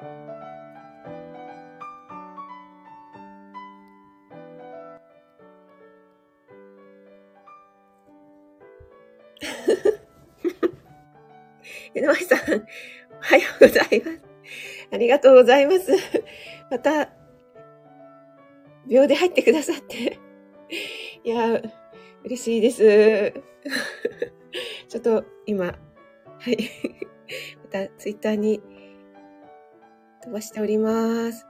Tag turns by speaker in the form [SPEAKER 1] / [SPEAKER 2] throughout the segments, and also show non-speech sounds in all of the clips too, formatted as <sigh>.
[SPEAKER 1] <laughs> 井上さん、おはようございます。ありがとうございます。<laughs> また、秒で入ってくださって。<laughs> いや、嬉しいです。ちょっと今、はい。またツイッターに飛ばしております。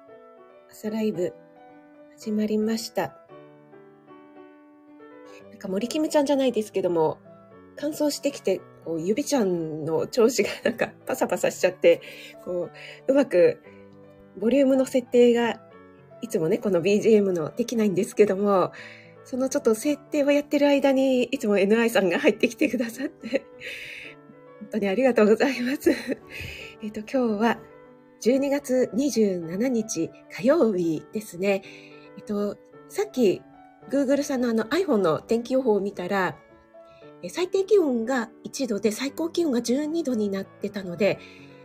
[SPEAKER 1] 朝ライブ始まりました。なんか森キムちゃんじゃないですけども、乾燥してきて、こう、指ちゃんの調子がなんかパサパサしちゃって、こう、うまくボリュームの設定がいつもね、この BGM のできないんですけども、そのちょっと設定をやってる間に、いつも NI さんが入ってきてくださって、本当にありがとうございます。えっと、今日は12月27日火曜日ですね。えっと、さっき Google さんのあの iPhone の天気予報を見たら、最低気温が1度で最高気温が12度になってたので、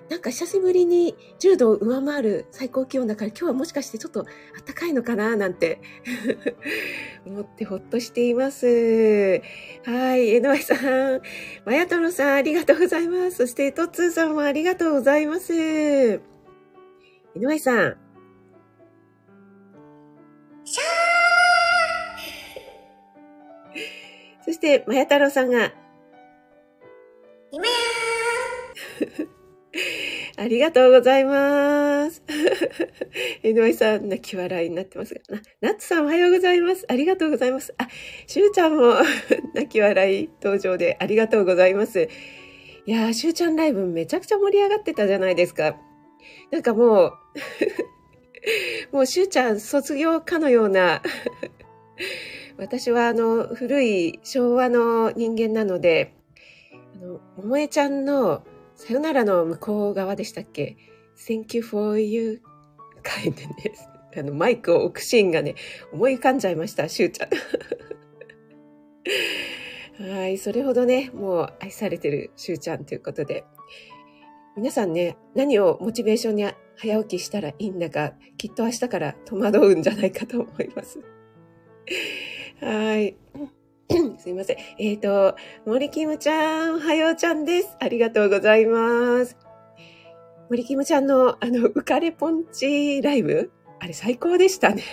[SPEAKER 1] なんか久しぶりに10度を上回る最高気温だから今日はもしかしてちょっと暖かいのかななんて <laughs> 思ってほっとしています。はい。江上さん、まやとろさんありがとうございます。そしてとつーさんもありがとうございます。江上さん。シャーそして、まや太郎さんが、今やー <laughs> ありがとうございます。<laughs> 井上さん、泣き笑いになってますが。ナッツさん、おはようございます。ありがとうございます。あ、しゅうちゃんも <laughs> 泣き笑い登場でありがとうございます。いやー、しゅうちゃんライブめちゃくちゃ盛り上がってたじゃないですか。なんかもう <laughs> もうしゅうちゃん卒業かのような <laughs> 私はあの、古い昭和の人間なので、あの、桃江ちゃんのさよならの向こう側でしたっけ ?Thank you for you 書いてね、あの、マイクを置くシーンがね、思い浮かんじゃいました、しゅうちゃん。<laughs> はい、それほどね、もう愛されてるしゅうちゃんということで。皆さんね、何をモチベーションに早起きしたらいいんだか、きっと明日から戸惑うんじゃないかと思います。<laughs> はい。<coughs> すいません。えっ、ー、と、森キムちゃん、おはようちゃんです。ありがとうございます。森キムちゃんの、あの、浮かれポンチライブ？あれ最高でしたね。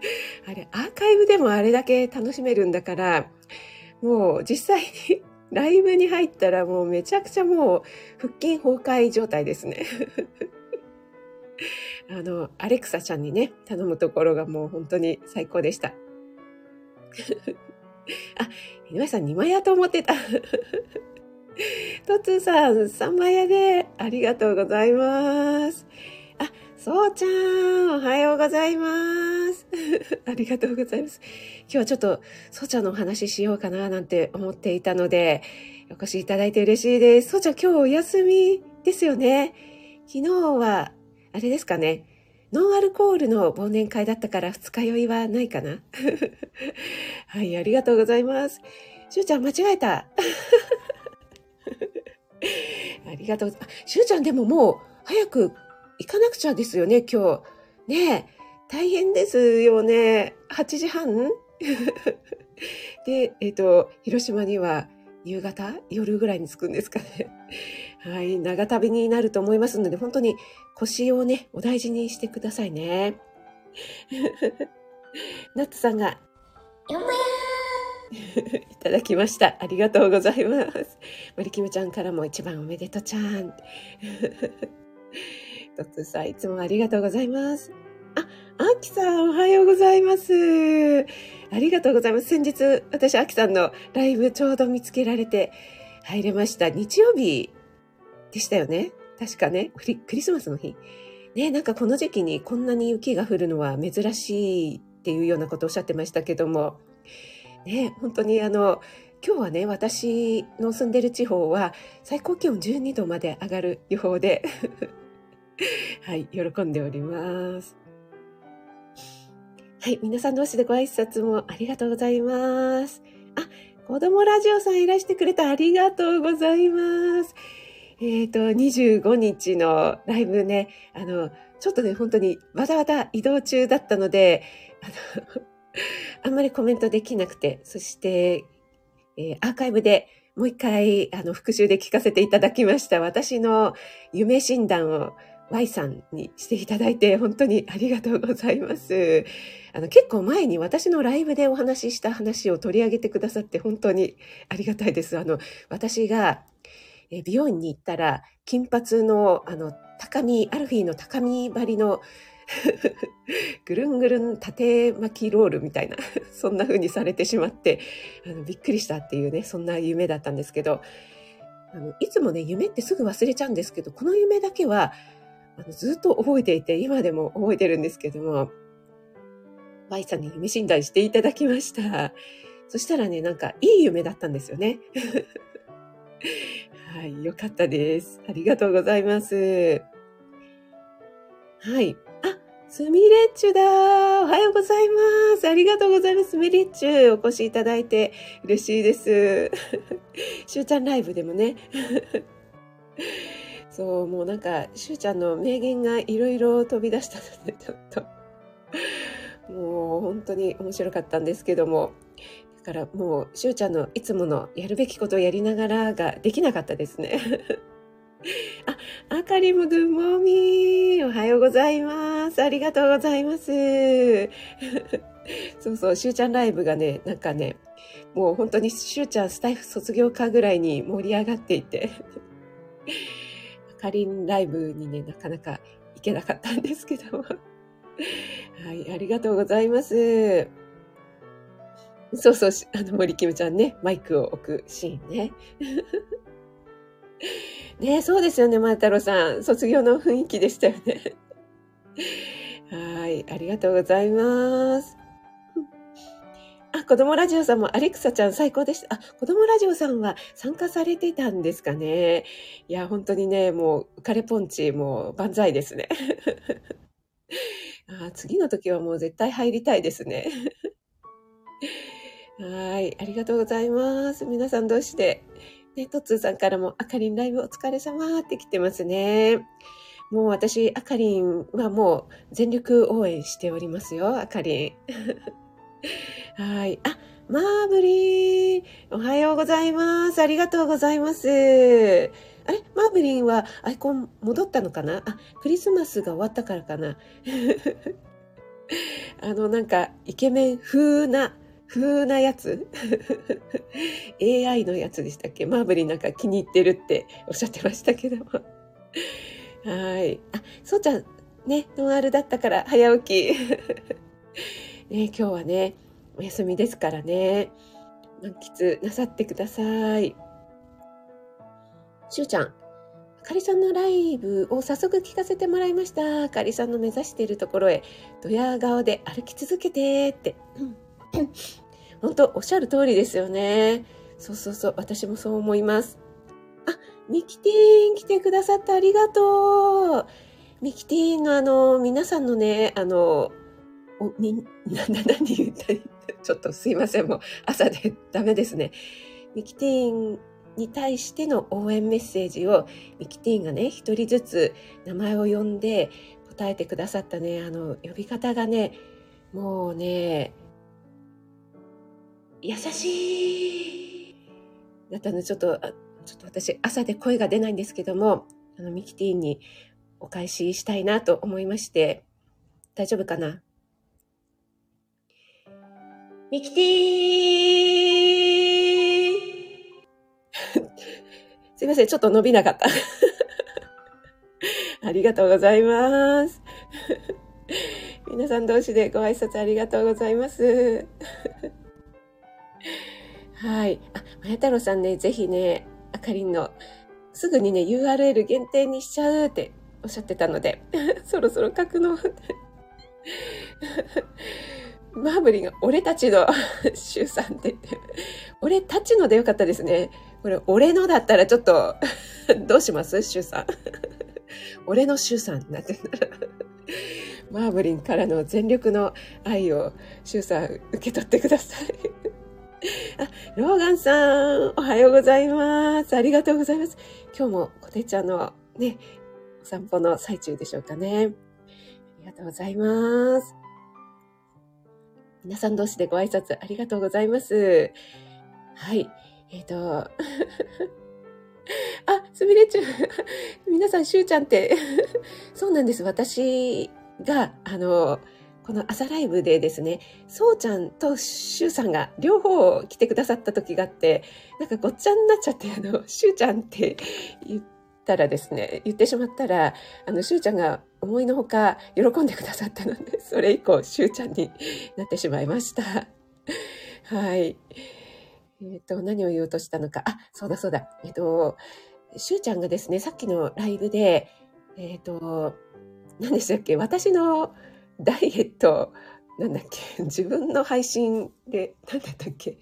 [SPEAKER 1] <laughs> あれ、アーカイブでもあれだけ楽しめるんだから、もう実際にライブに入ったらもうめちゃくちゃもう腹筋崩壊状態ですね。<laughs> あの、アレクサちゃんにね、頼むところがもう本当に最高でした。<laughs> あ、井上さん2枚やと思ってた。トツさん3枚やで、ありがとうございます。そうちゃん、おはようございます。<laughs> ありがとうございます。今日はちょっと、そうちゃんのお話ししようかななんて思っていたので、お越しいただいて嬉しいです。そうちゃん今日お休みですよね。昨日は、あれですかね。ノンアルコールの忘年会だったから二日酔いはないかな <laughs> はい、ありがとうございます。しゅうちゃん間違えた。<laughs> ありがとう。しゅうちゃんでももう早く行かなくちゃですよね、今日。ねえ、大変ですよね。8時半？<laughs> で、えっ、ー、と、広島には夕方？夜ぐらいに着くんですかね。<laughs> はい、長旅になると思いますので、本当に腰をね、お大事にしてくださいね。<laughs> ナッツさんが、いただきました。ありがとうございます。マリキムちゃんからも一番おめでとうちゃん。トツさん、いつもありがとうございます。あ、アキさん、おはようございます。ありがとうございます。先日、私、アキさんのライブちょうど見つけられて入れました。日曜日でしたよね。確かね、クリクリスマスの日。ね、なんかこの時期にこんなに雪が降るのは珍しいっていうようなことをおっしゃってましたけども、ね、本当にあの、今日はね、私の住んでる地方は最高気温12度まで上がる予報で <laughs> はい、喜んでおります。はい、皆さん同士でご挨拶もありがとうございます。あ、子供ラジオさんいらしてくれたありがとうございます。えっ、ー、と、25日のライブね、あの、ちょっとね、本当にわざわざ移動中だったので、あの、<laughs> あんまりコメントできなくて、そして、えー、アーカイブでもう一回、あの、復習で聞かせていただきました。私の夢診断を Y さんにしていただいて、本当にありがとうございます。あの、結構前に私のライブでお話しした話を取り上げてくださって本当にありがたいです。あの、私が美容院に行ったら、金髪の、あの、高み、アルフィーの高み張りの <laughs> ぐるんぐるん縦巻きロールみたいな、<laughs> そんな風にされてしまって、あのびっくりしたっていうね、そんな夢だったんですけど、あのいつもね、夢ってすぐ忘れちゃうんですけど、この夢だけは、あのずっと覚えていて、今でも覚えてるんですけども、Y さんに夢診断していただきました。そしたらね、なんかいい夢だったんですよね。<laughs> はい、よかったです。ありがとうございます。はい。あスミレッチュだおはようございますありがとうございますスミレッチュお越しいただいて嬉しいです。<laughs> しゅうちゃんライブでもね。そう、もうなんか、しゅうちゃんの名言がいろいろ飛び出したので、ちょっと、もう本当に面白かったんですけども、だからもう、しゅうちゃんのいつものやるべきことをやりながらができなかったですね。<laughs> あ、あかりむぐもみおはようございます。ありがとうございます。<laughs> そうそう、しゅうちゃんライブがね、なんかね、もう本当にしゅうちゃんスタイフ卒業かぐらいに盛り上がっていて、<laughs> かりんライブにね、なかなか行けなかったんですけども。<laughs> はい、ありがとうございます。そうそう、あの森キムちゃんね、マイクを置くシーンね。<laughs> ねそうですよね、前太郎さん。卒業の雰囲気でしたよね。<laughs> はい、ありがとうございます。子供ラジオさんもアレクサちゃん最高でした。あ、子供ラジオさんは参加されてたんですかね。いや、本当にね、もう、カレポンチ、もう万歳ですね。<laughs> あ次の時はもう絶対入りたいですね。<laughs> はい、ありがとうございます。皆さんどうしてね、トッツーさんからも、あかりんライブお疲れ様って来てますね。もう私、あかりんはもう全力応援しておりますよ、あかりん。<laughs> はい。あ、マーブリン、おはようございます。ありがとうございます。あれ？マーブリンはアイコン戻ったのかな？あ、クリスマスが終わったからかな？<laughs> あの、なんか、イケメン風な風なやつ <laughs> ?AI のやつでしたっけ？マーブリンなんか気に入ってるっておっしゃってましたけども。はい。あ、そうちゃん、ね、ノンアルだったから早起き。ね、今日はね、お休みですからね、満喫なさってください。しゅうちゃん、あかりさんのライブを早速聞かせてもらいました。あかりさんの目指しているところへ、ドヤ顔で歩き続けてって。本当おっしゃる通りですよね。そうそうそう、私もそう思います。あ、ミキティーン来てくださってありがとう。ミキティーンのあの、皆さんのね、あの、お、み、<laughs> な、な、何言った <laughs> ちょっとすいません、もう朝でダメですね。ミキティーンに対しての応援メッセージをミキティーンがね、一人ずつ名前を呼んで答えてくださったね、あの、呼び方がね、もうね、優しい。だったので、ちょっと、ちょっと私、朝で声が出ないんですけども、あの、ミキティーンにお返ししたいなと思いまして、大丈夫かな？ミキティ <laughs> すいません、ちょっと伸びなかった。<laughs> ありがとうございます。<laughs> 皆さん同士でご挨拶ありがとうございます。はい。あ、まや太郎さんね、ぜひね、あかりんの、すぐにね、URL 限定にしちゃうっておっしゃってたので、そろそろ書くの。マーブリンが俺たちのシュウさんって言って、俺たちのでよかったですね。これ、俺のだったらちょっと <laughs> どうします？シュウさん。<laughs> 俺のシュウさんなってたらマーブリンからの全力の愛をシュウさん受け取ってください <laughs> あ、ローガンさん、おはようございます。ありがとうございます。今日も子てちゃんのね、お散歩の最中でしょうかね。ありがとうございます。皆さん同士でご挨拶ありがとうございます。はい。えっ、ー、と、<laughs> あ、すみれちゃん。<laughs> 皆さん、しゅうちゃんって <laughs> そうなんです。私が、あの、この朝ライブでですね、そうちゃんとしゅうさんが両方来てくださった時があって、なんかごっちゃになっちゃって、あの、しゅうちゃんって言ったらですね、言ってしまったら、あの、しゅうちゃんが思いのほか喜んでくださったので、<laughs> それ以降、しゅうちゃんになってしまいました。<laughs> はい。えっ、ー、と、何を言おうとしたのか。あ、そうだそうだ。えっ、ー、と、しゅうちゃんがですね、さっきのライブで、えっ、ー、と、何でしたっけ？私のダイエット、なんだっけ、自分の配信で、なんだったっけ、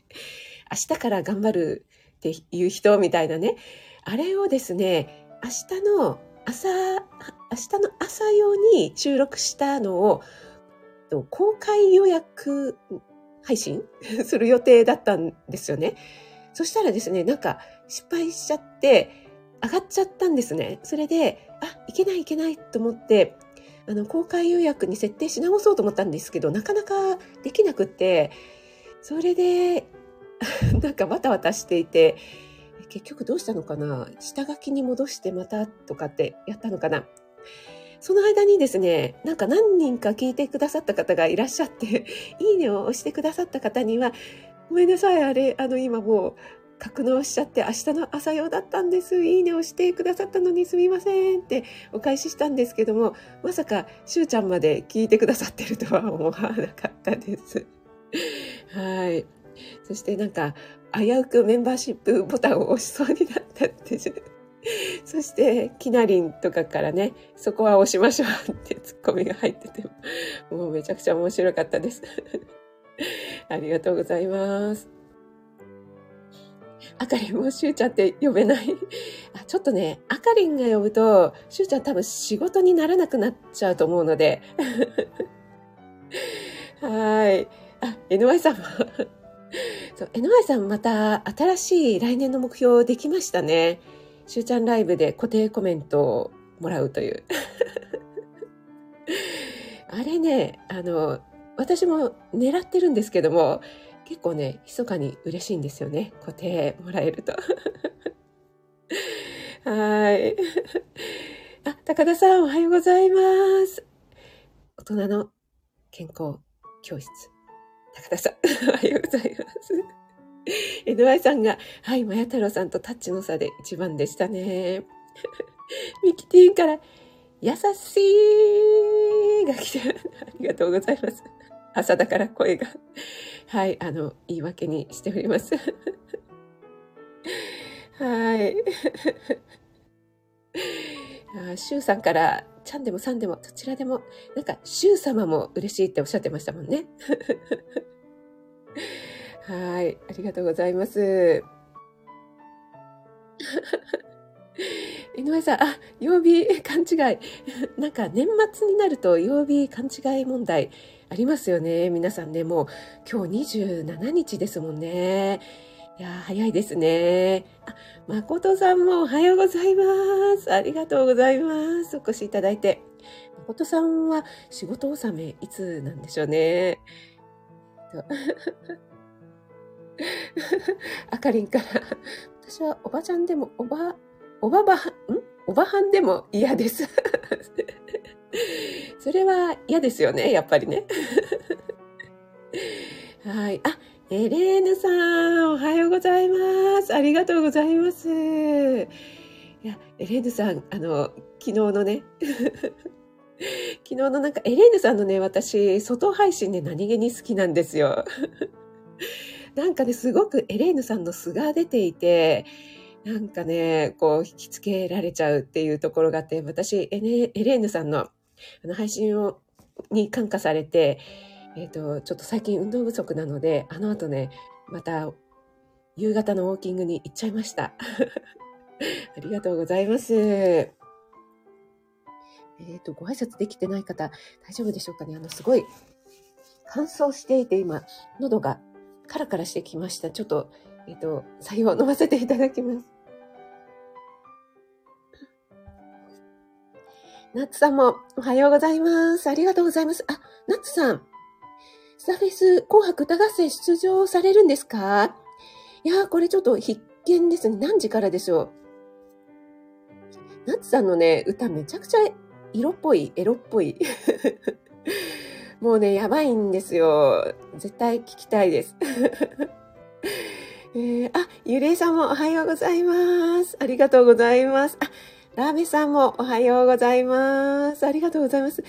[SPEAKER 1] 明日から頑張るっていう人みたいなね、あれをですね、明日の朝、明日の朝用に収録したのを、公開予約配信？<laughs> する予定だったんですよね。そしたらですね、なんか失敗しちゃって、上がっちゃったんですね。それで、あ、いけないいけないと思って、あの、公開予約に設定し直そうと思ったんですけど、なかなかできなくて、それで、<laughs> なんかバタバタしていて、結局どうしたのかな？下書きに戻してまたとかってやったのかな？その間にですね、なんか何人か聞いてくださった方がいらっしゃって、<laughs> いいねを押してくださった方には、ごめんなさい、あれ、あの今もう格納しちゃって明日の朝用だったんです。いいねをしてくださったのにすみませんってお返ししたんですけども、まさかしゅうちゃんまで聞いてくださってるとは思わなかったです。はい。そしてなんか、危うくメンバーシップボタンを押しそうになったって。<laughs> そして、きなりんとかからね、そこは押しましょうって <laughs> ツッコミが入ってて、もうめちゃくちゃ面白かったです。<laughs> ありがとうございます。あかりんもしゅうちゃんって呼べないあ。ちょっとね、あかりんが呼ぶと、しゅうちゃん多分仕事にならなくなっちゃうと思うので。はい。あ、NY さんもそう、NY さんまた新しい来年の目標できましたね。しゅうちゃんライブで固定コメントをもらうという。<laughs> あれね、あの、私も狙ってるんですけども、結構ね、密かに嬉しいんですよね。固定もらえると。<laughs> はい。あ、高田さんおはようございます。大人の健康教室。高田さん、<laughs> おはようございます。NY さんが、はい、まや太郎さんとタッチの差で一番でしたね。<laughs> ミキティから、優しいが来て、ありがとうございます。朝だから声が。はい、あの、言い訳にしております。<laughs> はい。あシュウさんから、ちゃんでもさんでも、どちらでも、なんか、シュウ様も嬉しいっておっしゃってましたもんね。<laughs> はい、ありがとうございます。<laughs> 井上さん、あ、曜日勘違い。<laughs> なんか年末になると曜日勘違い問題ありますよね。皆さんね、もう今日27日ですもんね。いや早いですね。あ、誠さんもおはようございます。ありがとうございます。お越しいただいて。誠さんは仕事納めいつなんでしょうね。あかりんから、私はおばちゃんでも、おば、おばば、ん？おばはんでも嫌です。それは嫌ですよね、やっぱりね。はい。あ、エレーヌさん、おはようございます。ありがとうございます。いや、エレーヌさん、あの、昨日のね、<laughs> 昨日のなんか、エレーヌさんのね、私、外配信で何気に好きなんですよ。<laughs> なんかね、すごくエレーヌさんの素が出ていて、なんかね、こう、引きつけられちゃうっていうところがあって、私、エレーヌさんのあの配信を、に感化されて、えっ、ー、と、ちょっと最近運動不足なので、あの後ね、また、夕方のウォーキングに行っちゃいました。<laughs> ありがとうございます。えっ、ー、と、ご挨拶できてない方、大丈夫でしょうかね？あの、すごい、乾燥していて、今、喉がカラカラしてきました。ちょっと、えっ、ー、と、採用飲ませていただきます。ナッツさんもおはようございます。ありがとうございます。あ、ナッツさん、スタフェス紅白歌合戦出場されるんですか？いやー、これちょっと必見ですね。何時からでしょう？ナッツさんのね、歌めちゃくちゃ色っぽい、エロっぽい。<laughs> もうね、やばいんですよ。絶対聞きたいです。<laughs> えー、あ、ゆれいさんもおはようございます。ありがとうございます。あ、ラーメンさんもおはようございます。ありがとうございます。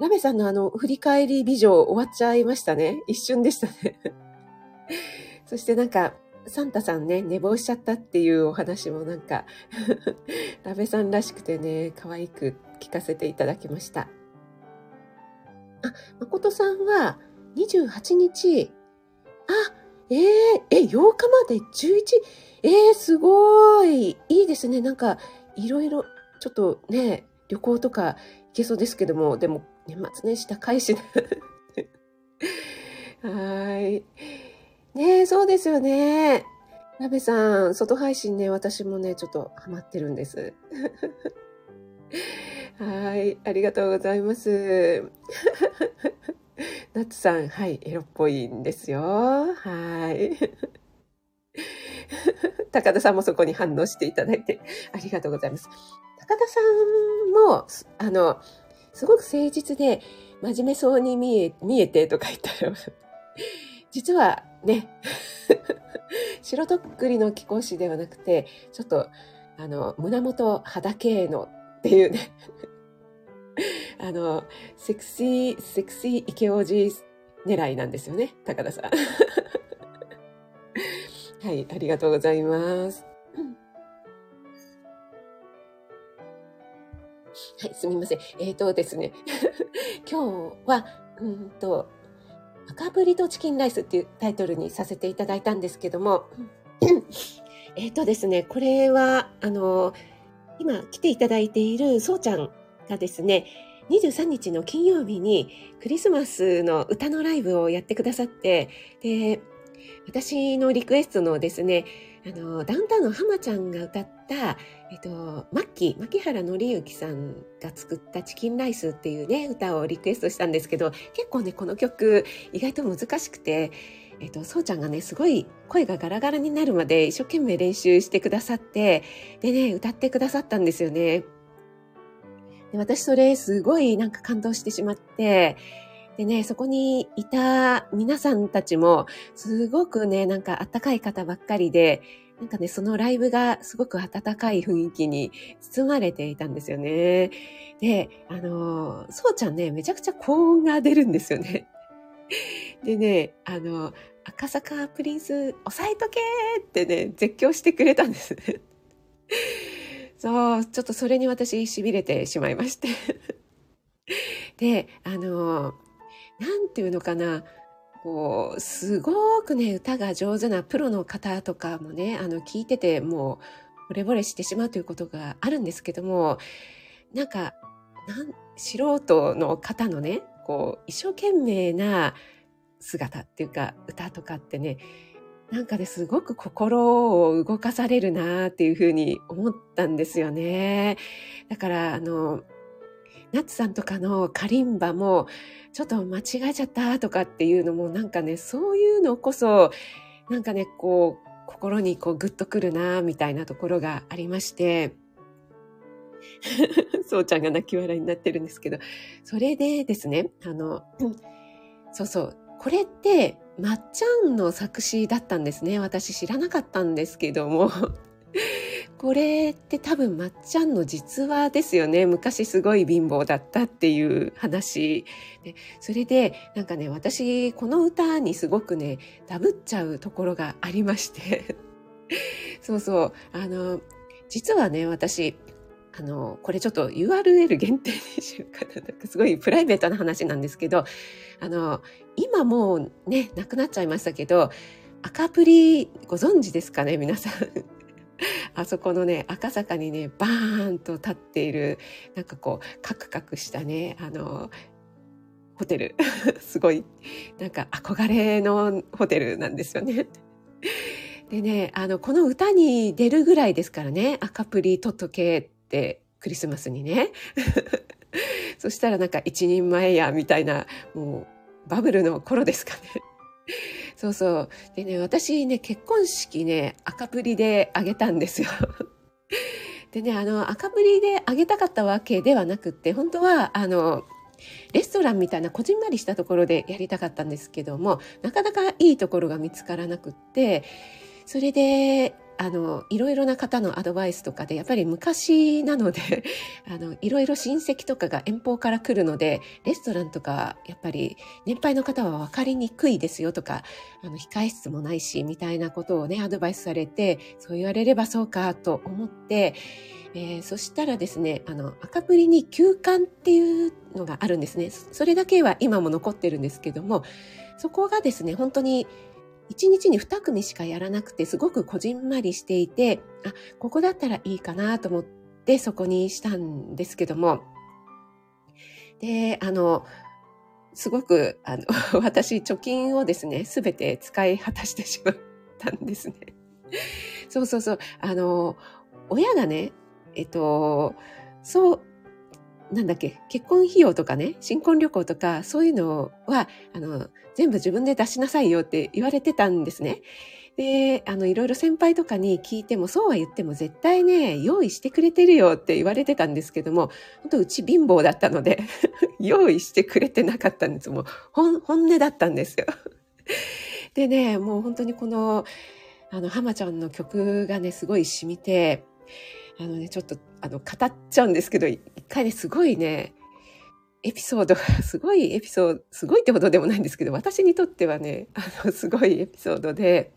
[SPEAKER 1] ラメさんのあの、振り返り美女終わっちゃいましたね。一瞬でしたね。<laughs> そしてなんか、サンタさんね、寝坊しちゃったっていうお話もなんか <laughs> ラベさんらしくてね、可愛く聞かせていただきました。あ、誠さんは28日、あ、えー、え、8日まで11、えー、すごい。いいですね。なんか、いろいろ、ちょっとね、旅行とか行けそうですけども、でも、年末年始高いし、はい。ねえ、そうですよね。なべさん、外配信ね、私もね、ちょっとハマってるんです。はい、ありがとうございます。ナッツさん、はい、エロっぽいんですよ。はい。高田さんもそこに反応していただいてありがとうございます。高田さんも、あの、すごく誠実で真面目そうに見え、見えてとか言ったら <laughs> 実はね、<laughs> 白とっくりの貴公子ではなくて、ちょっと、あの、胸元肌系のっていうね、<laughs> あの、セクシー、セクシーイケオジ狙いなんですよね、高田さん。はい、ありがとうございます。はい、すみません。えっ、ー、とですね、<laughs> 今日は、うんと、赤ぶりとチキンライスっていうタイトルにさせていただいたんですけども、<coughs> えっとですね、これは、あの、今来ていただいているそうちゃんがですね、23日の金曜日にクリスマスの歌のライブをやってくださって、で、私のリクエストのですね、あの、ダウンタウンの浜ちゃんが歌った、えっと、マッキー、牧原紀之さんが作ったチキンライスっていうね、歌をリクエストしたんですけど、結構ね、この曲意外と難しくて、えっと、そうちゃんがね、すごい声がガラガラになるまで一生懸命練習してくださって、でね、歌ってくださったんですよね。で私それすごいなんか感動してしまって、でね、そこにいた皆さんたちも、すごくね、なんかあったかい方ばっかりで、なんかね、そのライブがすごく温かい雰囲気に包まれていたんですよね。で、あの、そうちゃんね、めちゃくちゃ高音が出るんですよね。<laughs> でね、あの、赤坂プリンス、押さえとけってね、絶叫してくれたんです。<laughs> そう、ちょっとそれに私痺れてしまいまして。<laughs> で、あの、なんていうのかな、こう、すごくね、歌が上手なプロの方とかもね、あの、聞いててもう、惚れ惚れしてしまうということがあるんですけども、なんか、なん素人の方のね、こう、一生懸命な姿っていうか、歌とかってね、なんかね、すごく心を動かされるなっていうふうに思ったんですよね。だから、あの、ナッツさんとかのカリンバも、ちょっと間違えちゃったとかっていうのもなんかね、そういうのこそ、なんかね、こう、心にこうグッとくるな、みたいなところがありまして、<laughs> そうちゃんが泣き笑いになってるんですけど、それでですね、あの、そうそう、これって、まっちゃんの作詞だったんですね。私知らなかったんですけども。これって多分まっちゃんの実話ですよね。昔すごい貧乏だったっていう話。でそれでなんかね、私この歌にすごくね、ダブっちゃうところがありまして。<laughs> そうそう。あの、実はね、私、あの、これちょっと URL 限定にしようかな。なんかすごいプライベートな話なんですけど、あの、今もうね、なくなっちゃいましたけど、赤プリご存知ですかね、皆さん。<laughs> あそこのね、赤坂にね、バーンと立っている、なんかこう、カクカクしたね、あの、ホテル。<laughs> すごい、なんか憧れのホテルなんですよね。<laughs> でね、あの、この歌に出るぐらいですからね、赤プリトット系って、クリスマスにね。そしたらなんか一人前や、みたいな、もうバブルの頃ですかね。そうそう。でね、私ね、結婚式ね、赤プリであげたんですよ。<laughs> でね、あの、赤プリであげたかったわけではなくって、本当は、あの、レストランみたいなこじんまりしたところでやりたかったんですけども、なかなかいいところが見つからなくって、それで、あの、いろいろな方のアドバイスとかで、やっぱり昔なので、<laughs> あの、いろいろ親戚とかが遠方から来るので、レストランとか、やっぱり年配の方は分かりにくいですよとか、あの、控え室もないし、みたいなことをね、アドバイスされて、そう言われればそうかと思って、えー、そしたらですね、あの、赤プリに休館っていうのがあるんですね。それだけは今も残ってるんですけども、そこがですね、本当に1日に2組しかやらなくて、すごくこじんまりしていて、あ、ここだったらいいかなと思ってそこにしたんですけども、で、あの、すごく、あの、<laughs> 私、貯金をですね、すべて使い果たしてしまったんですね。そうそうそう。あの、親がね、えっと、そう、なんだっけ、結婚費用とかね、新婚旅行とか、そういうのは、あの、全部自分で出しなさいよって言われてたんですね。で、あの、いろいろ先輩とかに聞いても、そうは言っても絶対ね、用意してくれてるよって言われてたんですけども、本当うち貧乏だったので <laughs> 用意してくれてなかったんです。もう、本本音だったんですよ。<laughs> でね、もう本当にこの、あの、浜ちゃんの曲がね、すごい染みて、あのね、ちょっと、あの、語っちゃうんですけど、一回ね、すごいね、エピソードが、<laughs> すごいエピソード、すごいってほどでもないんですけど、私にとってはね、あの、すごいエピソードで、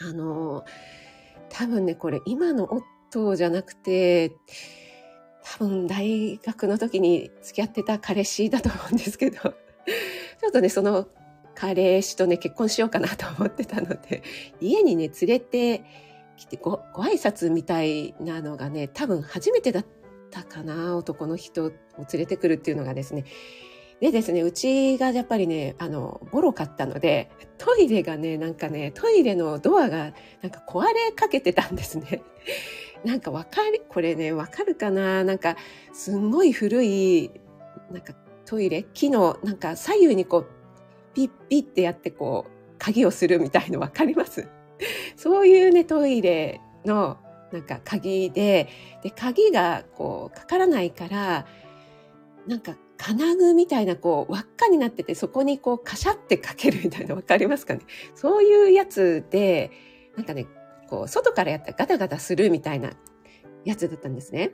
[SPEAKER 1] あの、多分ね、これ今の夫じゃなくて、多分大学の時に付き合ってた彼氏だと思うんですけど、ちょっとね、その彼氏とね、結婚しようかなと思ってたので、家にね、連れて、来てご、ご挨拶みたいなのがね、多分初めてだったかな、男の人を連れてくるっていうのがですね。でですね、うちがやっぱりね、あの、ボロかったので、トイレがね、なんかね、トイレのドアがなんか壊れかけてたんですね。<laughs> なんかわかる、これね、わかるかな？なんか、すんごい古い、なんかトイレ、木の、なんか左右にこう、ピッピッってやってこう、鍵をするみたいのわかります？<laughs> そういうね、トイレのなんか鍵で、で、鍵がこうかからないから、なんか金具みたいなこう輪っかになってて、そこにこうカシャってかけるみたいなわかりますかね？そういうやつで、なんかね、こう外からやったらガタガタするみたいなやつだったんですね。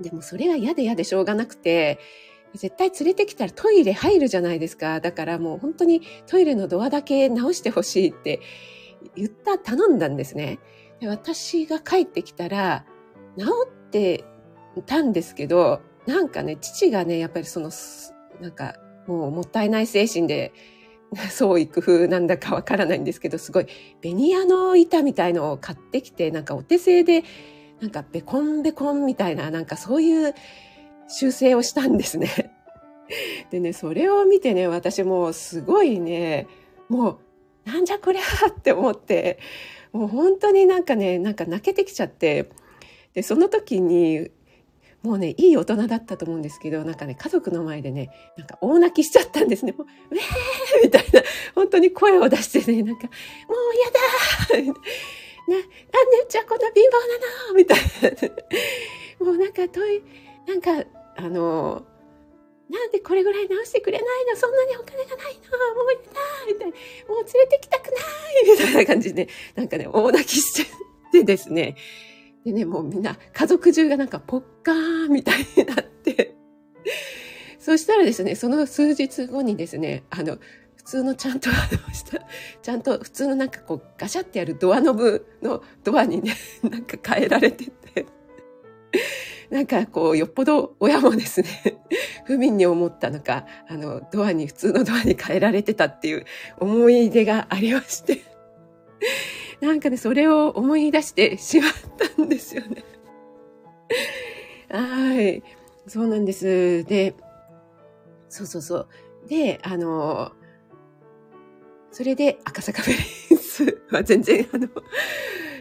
[SPEAKER 1] でもそれが嫌で嫌でしょうがなくて、絶対連れてきたらトイレ入るじゃないですか。だからもう本当にトイレのドアだけ直してほしいって言った、頼んだんですね。で私が帰ってきたら、治ってたんですけど、なんかね、父がね、やっぱりその、なんか、もうもったいない精神で、創意工夫なんだかわからないんですけど、すごい、ベニヤの板みたいのを買ってきて、なんかお手製で、なんかベコンベコンみたいな、なんかそういう修正をしたんですね。でね、それを見てね、私もうすごいね、もうなんじゃこりゃって思って、もう本当になんかね、なんか泣けてきちゃって、で、その時に、もうね、いい大人だったと思うんですけど、なんかね、家族の前でね、なんか大泣きしちゃったんですね。もう、ウェーみたいな、本当に声を出してね、なんか、もう嫌だな、なんでうちはこんな貧乏なの？みたいな。もうなんか、とい、なんか、あの、なんでこれぐらい直してくれないの？そんなにお金がないの？もういいなみたいな。もう連れてきたくないみたいな感じで、なんかね、大泣きしててですね。でね、もうみんな、家族中がなんかポッカーみたいになって、そしたらですね、その数日後にですね、あの、普通のちゃんと、ちゃんと普通のなんかこうガシャってやるドアノブのドアにね、なんか変えられてて、<laughs> なんかこう、よっぽど親もですね、<laughs> 不憫に思ったのか、あの、ドアに、普通のドアに変えられてたっていう思い出がありまして、<laughs> なんかね、それを思い出してしまったんですよね。はい。そうなんです。で、そうそうそう。で、あの、それで赤坂フェリンスは全然、あの、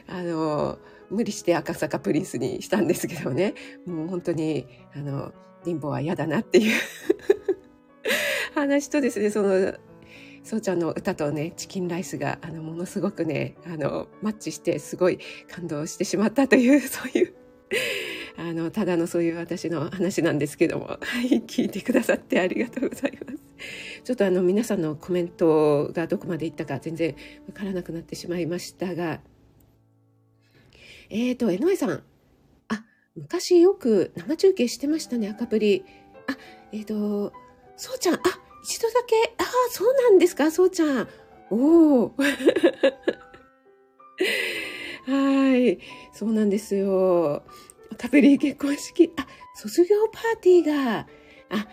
[SPEAKER 1] あの、無理して赤坂プリンスにしたんですけどね、もう本当に、あの、貧乏は嫌だなっていう。<laughs> 話とですね、その、そうちゃんの歌とね、チキンライスが、あの、ものすごくね、あの、マッチして、すごい感動してしまったという、<laughs> そういうあの、ただのそういう私の話なんですけども、<laughs> はい、聞いてくださってありがとうございます。ちょっとあの、皆さんのコメントがどこまでいったか全然わからなくなってしまいましたが、えーと、江上さん。あ、昔よく生中継してましたね、赤プリ。あ、えーと、そうちゃん、あ、一度だけ、ああ、そうなんですか、そうちゃん。おお。<laughs> はい。そうなんですよ。カプリ結婚式、あ、卒業パーティーが、あ、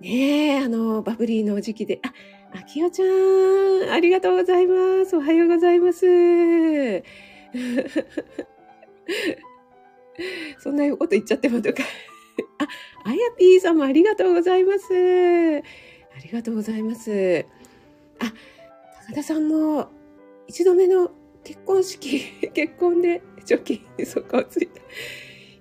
[SPEAKER 1] ねえ、あの、バブリーの時期で、あ、あきよちゃん、ありがとうございます。おはようございます。<laughs> そんなこと言っちゃってもとか。<laughs> あ、あやぴーさんもありがとうございます。ありがとうございます。あ、高田さんも一度目の結婚式、<laughs> 結婚で貯金、そこをついた。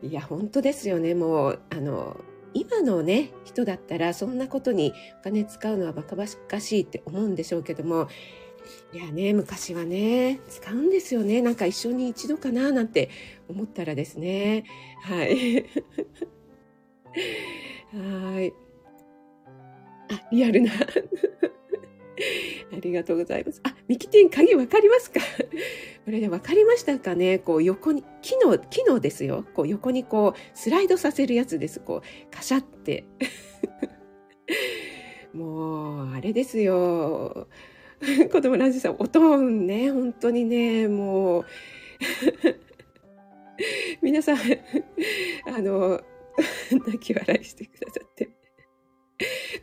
[SPEAKER 1] いや、本当ですよね。もう、あの、今のね、人だったらそんなことにお金使うのはバカバカしいって思うんでしょうけども、いやね、昔はね、使うんですよね。なんか一緒に一度かななんて思ったらですね。はい。はい。あ、リアルな。<laughs> ありがとうございます。あ、ミキティン鍵わかりますか？これでわかりましたかね？こう横に、木の、木のですよ。こう横にこうスライドさせるやつです。こう、カシャって。<laughs> もう、あれですよ。子供ラジさん、おとんね、本当にね、もう、皆さん、あの、泣き笑いしてくださって。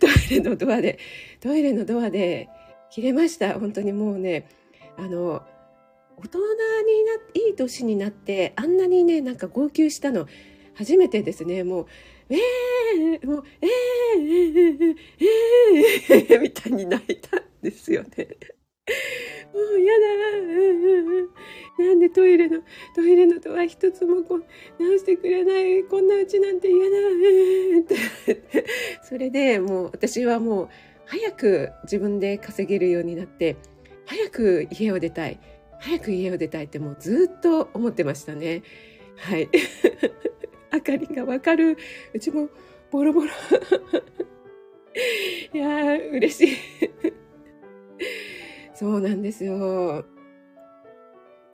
[SPEAKER 1] トイレのドアで、トイレのドアで切れました。本当にもうね、あの、大人にな、いい年になって、あんなにね、なんか号泣したの、初めてですね。もう、えー、もう、えー、えー、えー、えー、みたいに泣いたですよね。もうやだなんでトイレの、トイレのドア一つもこう直してくれない、こんなうちなんて嫌だってそれでもう私はもう早く自分で稼げるようになって、早く家を出たい。早く家を出たいってもうずっと思ってましたね。はい。あかりがわかる。うちもボロボロ。いやー、嬉しい。<laughs> そうなんですよ。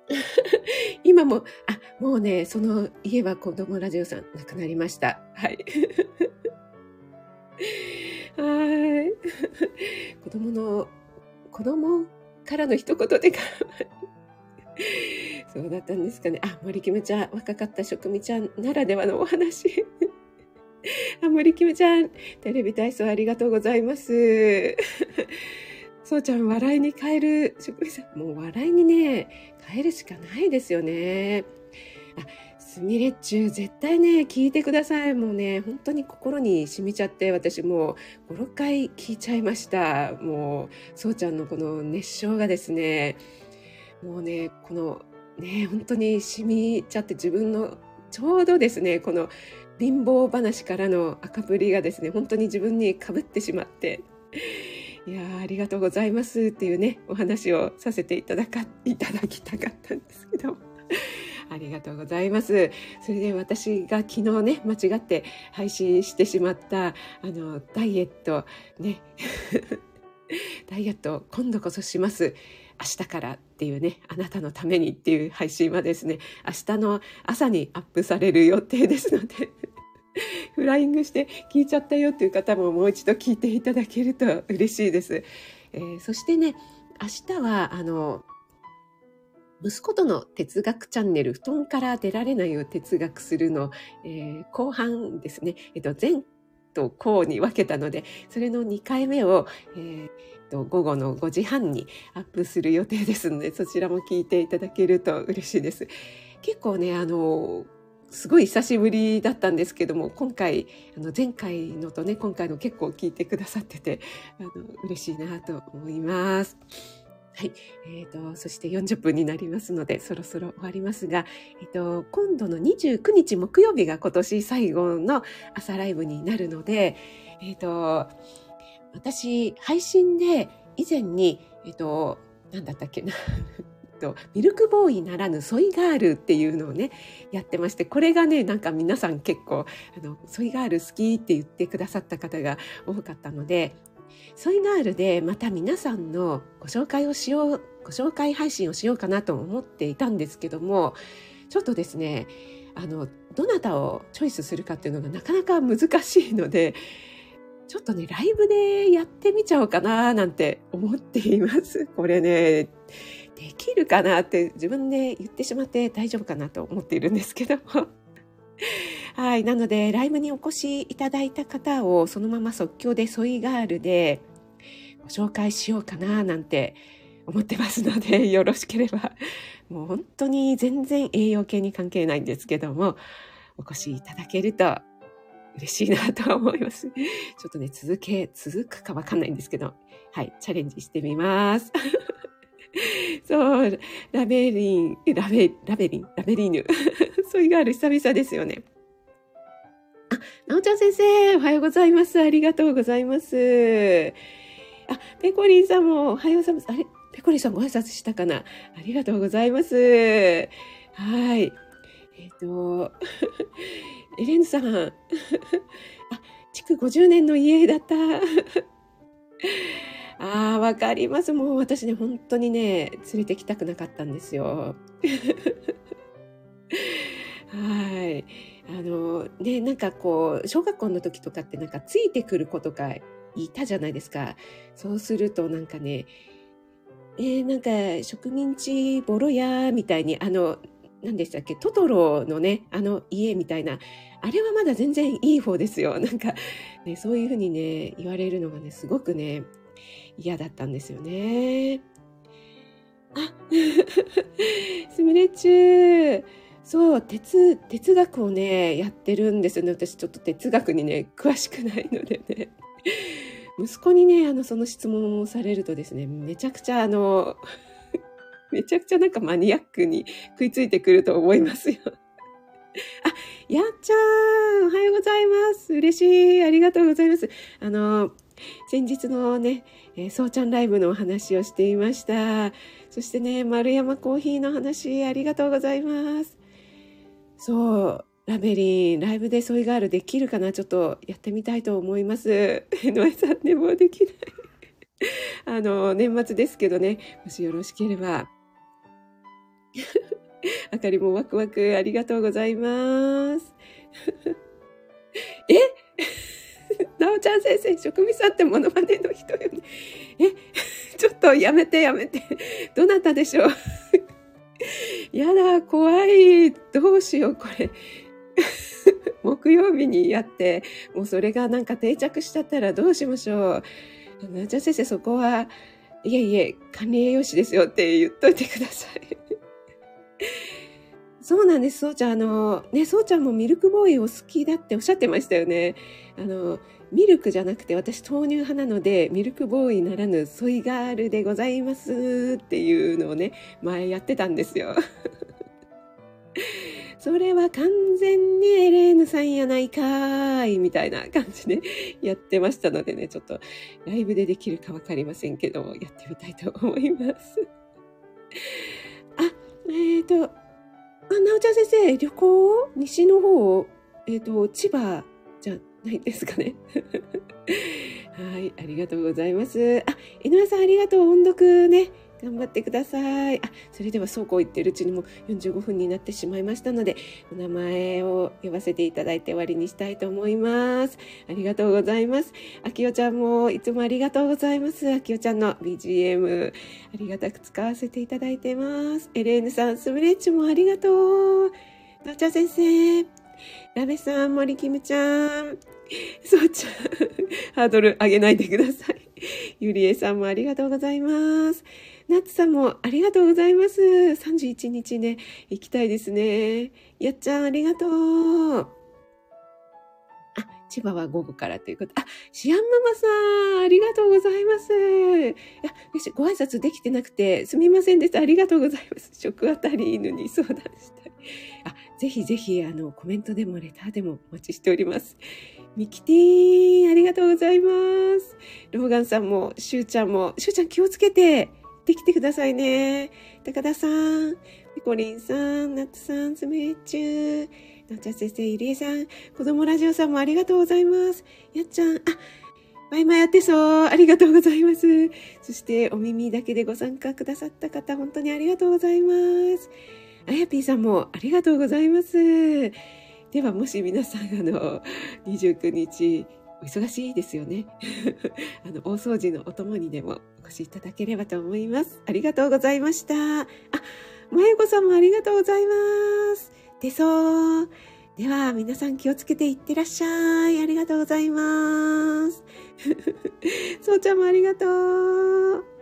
[SPEAKER 1] <laughs> 今も、あ、もうね、その家は子供ラジオさん亡くなりました。はい。<laughs> はい。子供の、子供からの一言でかそうだったんですかね。あ、森キムちゃん、若かった職味ちゃんならではのお話。あ、森キムちゃん、テレビ体操ありがとうございます。そうちゃん、笑いに変える、職員さん、もう笑いにね、変えるしかないですよね。あ、すみれっちゅう、絶対ね、聞いてください。もうね、本当に心に染みちゃって、私もう5、6回聞いちゃいました。もう、そうちゃんのこの熱唱がですね、もうね、この、ね、本当に染みちゃって自分の、ちょうどですね、この貧乏話からの赤プリがですね、本当に自分にかぶってしまって、いやありがとうございますっていうね、お話をさせていただか、いただきたかったんですけど。ありがとうございます。それで私が昨日ね、間違って配信してしまった、あの、ダイエット、ね、<laughs> ダイエット今度こそします。明日からっていうね、あなたのためにっていう配信はですね、明日の朝にアップされる予定ですので <laughs> フライングして聞いちゃったよっていう方ももう一度聞いていただけると嬉しいです。えー、そしてね、明日は、あの、息子との哲学チャンネル、布団から出られないを哲学するの、えー、後半ですね、えっと、前と後に分けたので、それの2回目を、えー午後の5時半にアップする予定ですのでそちらも聞いていただけると嬉しいです。結構ねあのすごい久しぶりだったんですけども今回あの前回のとね今回の結構聞いてくださっててあの嬉しいなと思います。はい。え、ー、と、そして40分になりますので、そろそろ終わりますが、え、ー、と、今度の29日木曜日が今年最後の朝ライブになるので、え、ー、と、私、配信で以前に、えっ、と、なんだったっけな。<laughs> とミルクボーイならぬソイガールっていうのをねやってましてこれがねなんか皆さん結構あのソイガール好きって言ってくださった方が多かったのでソイガールでまた皆さんのご紹介をしよう、ご紹介配信をしようかなと思っていたんですけども、ちょっとですね、あの、どなたをチョイスするかっていうのがなかなか難しいので、ちょっとね、ライブでやってみちゃおうかななんて思っています。これね、できるかなって自分で言ってしまって大丈夫かなと思っているんですけども。<laughs> はい。なので、ライブにお越しいただいた方をそのまま即興でソイガールでご紹介しようかななんて思ってますので、<laughs> よろしければ、もう本当に全然栄養系に関係ないんですけども、お越しいただけると嬉しいなと思います。ちょっとね、続け、続くかわかんないんですけど、はい、チャレンジしてみます。<laughs> <laughs> そう、ラベリン、ラベ、ラベリン、ラベリーヌ。<laughs> そういうがある久々ですよね。あ、なおちゃん先生、おはようございます。ありがとうございます。あ、ペコリンさんもおはようございます。あれ？ペコリンさんご挨拶したかな？ありがとうございます。はい。えっ、ー、と、<laughs> エレンさん。あ、築50年の家だった。ああ、わかります。もう私ね、本当にね、連れてきたくなかったんですよ。<laughs> はい。あの、ね、なんかこう、小学校の時とかってなんかついてくる子とかいたじゃないですか。そうするとなんかね、えー、なんか植民地ボロ屋みたいに、あの、何でしたっけ、トトロのね、あの家みたいな、あれはまだ全然いい方ですよ。なんか、ね、そういうふうにね、言われるのがね、すごくね、嫌だったんですよね。あ、<laughs> すみれちゅー。そう、哲、哲学をね、やってるんですよね。私ちょっと哲学にね、詳しくないのでね。息子にね、あの、その質問をされるとですね、めちゃくちゃあの、<laughs> めちゃくちゃなんかマニアックに食いついてくると思いますよ。あ、やっちゃん、おはようございます。嬉しい。ありがとうございます。あの、<laughs> 先日のね、えー、そうちゃんライブのお話をしていました。そしてね、丸山コーヒーの話、ありがとうございます。そう、ラベリン、ライブでソイガールできるかな？ちょっとやってみたいと思います。<laughs> ノエさんね、もできない。<laughs> あの、年末ですけどね、もしよろしければ。あかりもワクワクありがとうございます。え？<laughs> なおちゃん先生、職味さんってモノマネの人よね。え、<laughs> ちょっとやめてやめて。どなたでしょう？<laughs> やだ、怖い。どうしよう、これ。木曜日にやって、もうそれがなんか定着しちゃったらどうしましょう。なおちゃん先生、そこは、いえいえ、管理栄養士ですよって言っといてください。そうなんです。そうちゃん、あの、ね、そうちゃんもミルクボーイを好きだっておっしゃってましたよね。あの、ミルクじゃなくて私豆乳派なので、ミルクボーイならぬソイガールでございますっていうのをね、前やってたんですよ。<laughs> それは完全にエレーヌさんやないかーい、みたいな感じで <laughs> やってましたのでね、ちょっとライブでできるかわかりませんけど、やってみたいと思います。あ、えっ、ー、と、あ、なおちゃん先生、旅行西の方、えっ、ー、と、千葉じゃないですかね。<laughs> はい、ありがとうございます。あ、井上さんありがとう。音読ね。頑張ってください。あ、それではそうこう言ってるうちにも45分になってしまいましたので、お名前を呼ばせていただいて終わりにしたいと思います。ありがとうございます。あきおちゃんもいつもありがとうございます。あきおちゃんの BGM、ありがたく使わせていただいてます。エレーヌさん、スムレッチもありがとう。なおちゃん先生、ラベさん、森キムちゃん、そうちゃん、ハードル上げないでください。ゆりえさんもありがとうございます。ナッツさんもありがとうございます。31日ね、行きたいですね。やっちゃんありがとう。あ、千葉は午後からということ。あ、シアンママさん、ありがとうございます。いや、ご挨拶できてなくて、すみませんでした。ありがとうございます。食あたり犬に相談したい。あ、ぜひぜひ、あの、コメントでもレターでもお待ちしております。ミキティーン、ありがとうございます。ローガンさんも、シューちゃんも、シューちゃん気をつけて、できてくださいね。高田さん、ミコリンさん、ナッツさん、スメッチュー、なっちゃ先生、ゆりえさん、子供ラジオさんもありがとうございます。やっちゃん、あ、前々やってそう。ありがとうございます。そして、お耳だけでご参加くださった方、本当にありがとうございます。あやぴーさんもありがとうございます。では、もし皆さん、あの、29日、お忙しいですよね。<laughs> あの、大掃除のお供にでもお越しいただければと思います。ありがとうございました。あ、まゆこさんもありがとうございます。手相。では、皆さん気をつけていってらっしゃい。ありがとうございます。<laughs> そうちゃんもありがとう。